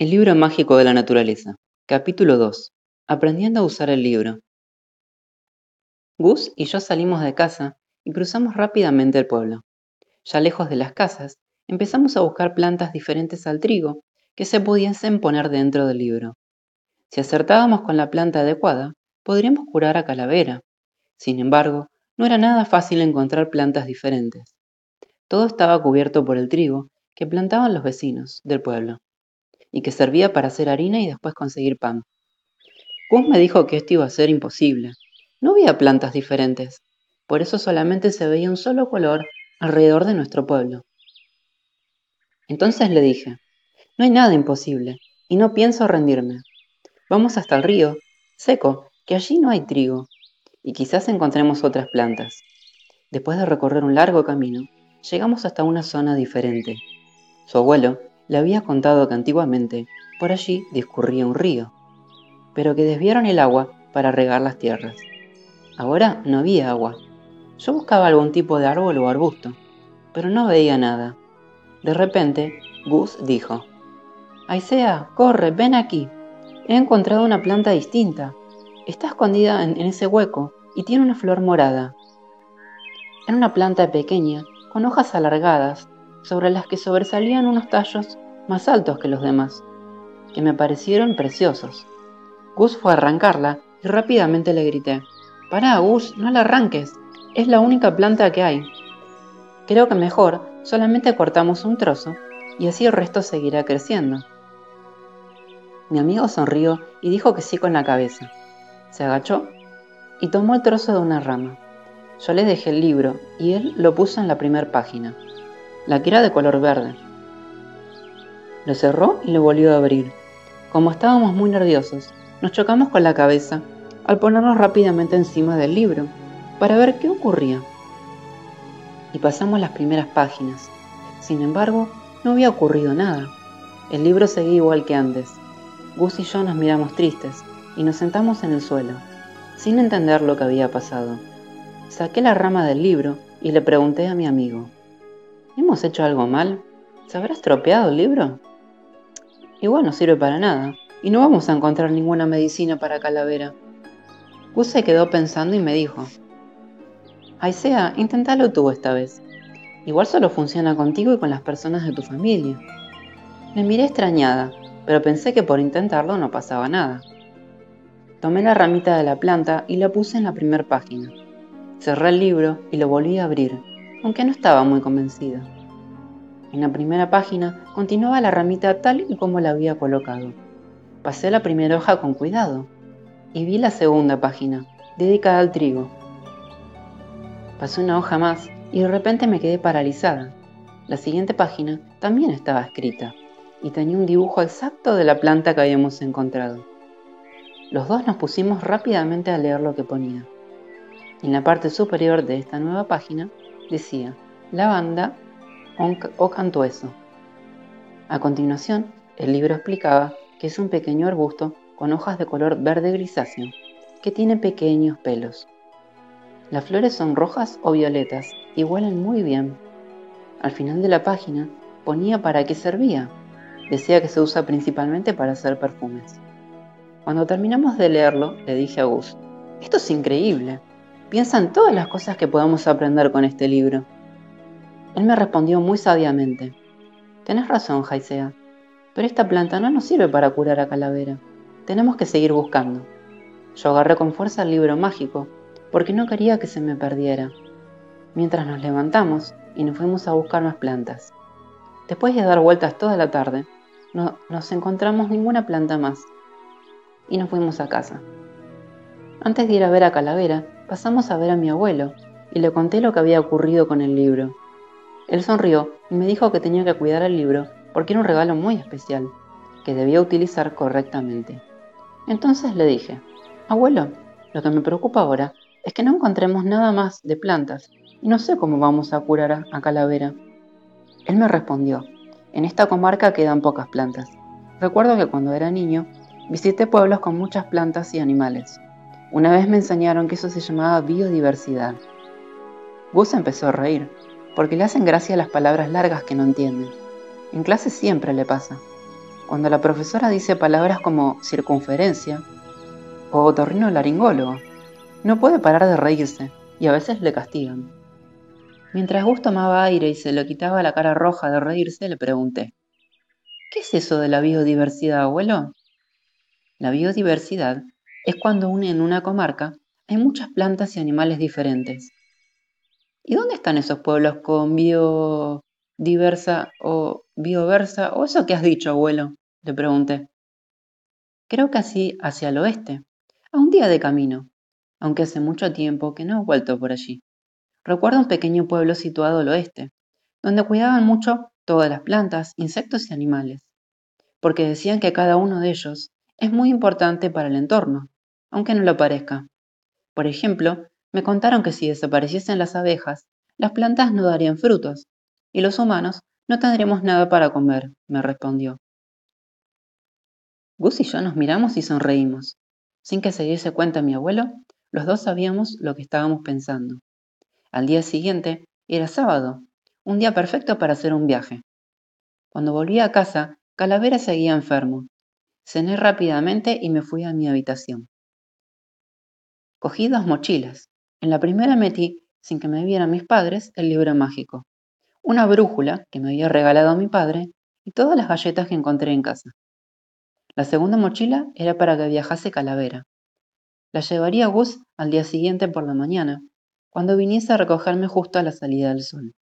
El libro mágico de la naturaleza. Capítulo 2. Aprendiendo a usar el libro. Gus y yo salimos de casa y cruzamos rápidamente el pueblo. Ya lejos de las casas, empezamos a buscar plantas diferentes al trigo que se pudiesen poner dentro del libro. Si acertábamos con la planta adecuada, podríamos curar a Calavera. Sin embargo, no era nada fácil encontrar plantas diferentes. Todo estaba cubierto por el trigo que plantaban los vecinos del pueblo y que servía para hacer harina y después conseguir pan. Gus me dijo que esto iba a ser imposible. No había plantas diferentes, por eso solamente se veía un solo color alrededor de nuestro pueblo. Entonces le dije, no hay nada imposible, y no pienso rendirme. Vamos hasta el río, seco, que allí no hay trigo, y quizás encontremos otras plantas. Después de recorrer un largo camino, llegamos hasta una zona diferente. Su abuelo le había contado que antiguamente por allí discurría un río, pero que desviaron el agua para regar las tierras. Ahora no había agua. Yo buscaba algún tipo de árbol o arbusto, pero no veía nada. De repente, Gus dijo, Aisea, corre, ven aquí. He encontrado una planta distinta. Está escondida en, en ese hueco y tiene una flor morada. Era una planta pequeña, con hojas alargadas, sobre las que sobresalían unos tallos más altos que los demás, que me parecieron preciosos. Gus fue a arrancarla y rápidamente le grité, Pará, Gus, no la arranques, es la única planta que hay. Creo que mejor solamente cortamos un trozo y así el resto seguirá creciendo. Mi amigo sonrió y dijo que sí con la cabeza. Se agachó y tomó el trozo de una rama. Yo le dejé el libro y él lo puso en la primera página la que era de color verde. Lo cerró y lo volvió a abrir. Como estábamos muy nerviosos, nos chocamos con la cabeza al ponernos rápidamente encima del libro para ver qué ocurría. Y pasamos las primeras páginas. Sin embargo, no había ocurrido nada. El libro seguía igual que antes. Gus y yo nos miramos tristes y nos sentamos en el suelo, sin entender lo que había pasado. Saqué la rama del libro y le pregunté a mi amigo, ¿Hemos hecho algo mal? ¿Se habrá estropeado el libro? Igual no sirve para nada, y no vamos a encontrar ninguna medicina para calavera. Gus se quedó pensando y me dijo, Aisea, inténtalo tú esta vez. Igual solo funciona contigo y con las personas de tu familia. Me miré extrañada, pero pensé que por intentarlo no pasaba nada. Tomé la ramita de la planta y la puse en la primera página. Cerré el libro y lo volví a abrir, aunque no estaba muy convencida. En la primera página continuaba la ramita tal y como la había colocado. Pasé la primera hoja con cuidado y vi la segunda página, dedicada al trigo. Pasé una hoja más y de repente me quedé paralizada. La siguiente página también estaba escrita y tenía un dibujo exacto de la planta que habíamos encontrado. Los dos nos pusimos rápidamente a leer lo que ponía. En la parte superior de esta nueva página decía lavanda o cantueso. A continuación, el libro explicaba que es un pequeño arbusto con hojas de color verde grisáceo que tiene pequeños pelos. Las flores son rojas o violetas y huelen muy bien. Al final de la página ponía para qué servía. Decía que se usa principalmente para hacer perfumes. Cuando terminamos de leerlo, le dije a Gus, esto es increíble. Piensa en todas las cosas que podamos aprender con este libro. Él me respondió muy sabiamente. Tenés razón, Jaisea, pero esta planta no nos sirve para curar a Calavera. Tenemos que seguir buscando. Yo agarré con fuerza el libro mágico, porque no quería que se me perdiera. Mientras nos levantamos y nos fuimos a buscar más plantas. Después de dar vueltas toda la tarde, no nos encontramos ninguna planta más. Y nos fuimos a casa. Antes de ir a ver a Calavera, pasamos a ver a mi abuelo y le conté lo que había ocurrido con el libro. Él sonrió y me dijo que tenía que cuidar el libro porque era un regalo muy especial, que debía utilizar correctamente. Entonces le dije, abuelo, lo que me preocupa ahora es que no encontremos nada más de plantas y no sé cómo vamos a curar a, Calavera. Él me respondió, en esta comarca quedan pocas plantas. Recuerdo que cuando era niño visité pueblos con muchas plantas y animales. Una vez me enseñaron que eso se llamaba biodiversidad. Gus empezó a reír, porque le hacen gracia las palabras largas que no entienden. En clase siempre le pasa. cuando la profesora dice palabras como circunferencia o otorrino laringólogo. No puede parar de reírse y a veces le castigan. Mientras Gus tomaba aire y se le quitaba la cara roja de reírse, le pregunté, ¿Qué es eso de la biodiversidad, abuelo? La biodiversidad es cuando en una comarca hay muchas plantas y animales diferentes. ¿Y dónde están esos pueblos con biodiversa o bioversa o eso que has dicho, abuelo? Le pregunté. Creo que así hacia el oeste, a un día de camino, aunque hace mucho tiempo que no he vuelto por allí. Recuerdo un pequeño pueblo situado al oeste, donde cuidaban mucho todas las plantas, insectos y animales, porque decían que cada uno de ellos es muy importante para el entorno, aunque no lo parezca. Por ejemplo, me contaron que si desapareciesen las abejas, las plantas no darían frutos, y los humanos no tendríamos nada para comer, me respondió. Gus y yo nos miramos y sonreímos. Sin que se diese cuenta mi abuelo, los dos sabíamos lo que estábamos pensando. Al día siguiente era sábado, un día perfecto para hacer un viaje. Cuando volví a casa, Calavera seguía enfermo. Cené rápidamente y me fui a mi habitación. Cogí dos mochilas. En la primera metí, sin que me vieran mis padres, el libro mágico, una brújula que me había regalado mi padre y todas las galletas que encontré en casa. La segunda mochila era para que viajase Calavera. La llevaría Gus al día siguiente por la mañana, cuando viniese a recogerme justo a la salida del sol.